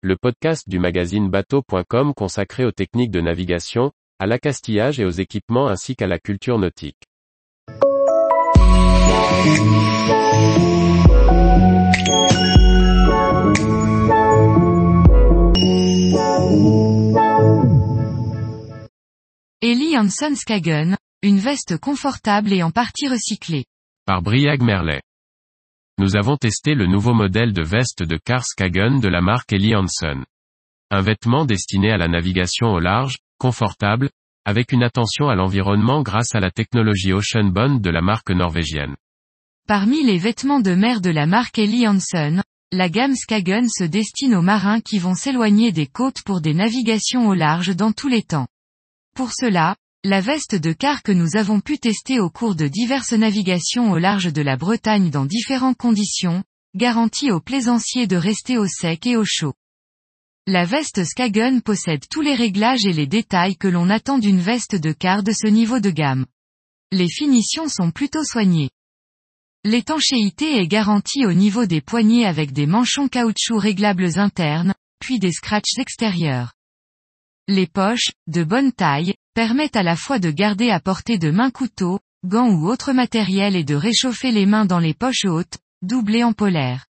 le podcast du magazine bateau.com consacré aux techniques de navigation, à l'accastillage et aux équipements ainsi qu'à la culture nautique. Ellie Hansen Skagen, une veste confortable et en partie recyclée. Par Briag Merlet. Nous avons testé le nouveau modèle de veste de Carl Skagen de la marque Ellie Hansen. Un vêtement destiné à la navigation au large, confortable, avec une attention à l'environnement grâce à la technologie Ocean Bond de la marque norvégienne. Parmi les vêtements de mer de la marque Ellie Hansen, la gamme Skagen se destine aux marins qui vont s'éloigner des côtes pour des navigations au large dans tous les temps. Pour cela, la veste de car que nous avons pu tester au cours de diverses navigations au large de la Bretagne dans différentes conditions, garantit aux plaisanciers de rester au sec et au chaud. La veste Skagen possède tous les réglages et les détails que l'on attend d'une veste de car de ce niveau de gamme. Les finitions sont plutôt soignées. L'étanchéité est garantie au niveau des poignées avec des manchons caoutchouc réglables internes, puis des scratchs extérieurs. Les poches, de bonne taille, permettent à la fois de garder à portée de main couteau, gants ou autre matériel et de réchauffer les mains dans les poches hautes, doublées en polaire.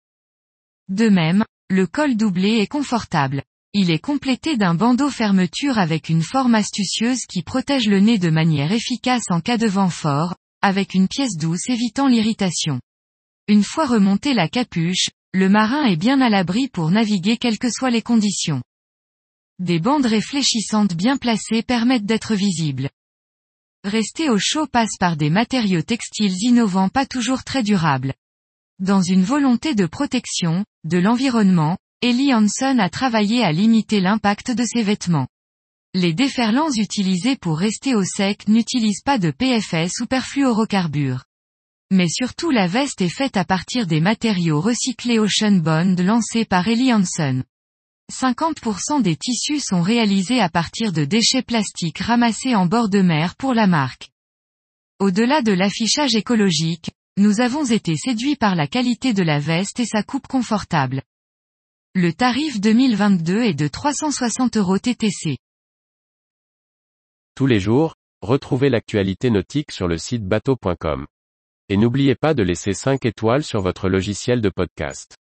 De même, le col doublé est confortable. Il est complété d'un bandeau fermeture avec une forme astucieuse qui protège le nez de manière efficace en cas de vent fort, avec une pièce douce évitant l'irritation. Une fois remontée la capuche, le marin est bien à l'abri pour naviguer quelles que soient les conditions. Des bandes réfléchissantes bien placées permettent d'être visibles. Rester au chaud passe par des matériaux textiles innovants pas toujours très durables. Dans une volonté de protection, de l'environnement, Ellie Hansen a travaillé à limiter l'impact de ses vêtements. Les déferlants utilisés pour rester au sec n'utilisent pas de PFS ou perfluorocarbures. Mais surtout la veste est faite à partir des matériaux recyclés Ocean Bond lancés par Ellie Hansen. 50% des tissus sont réalisés à partir de déchets plastiques ramassés en bord de mer pour la marque. Au-delà de l'affichage écologique, nous avons été séduits par la qualité de la veste et sa coupe confortable. Le tarif 2022 est de 360 euros TTC. Tous les jours, retrouvez l'actualité nautique sur le site bateau.com. Et n'oubliez pas de laisser 5 étoiles sur votre logiciel de podcast.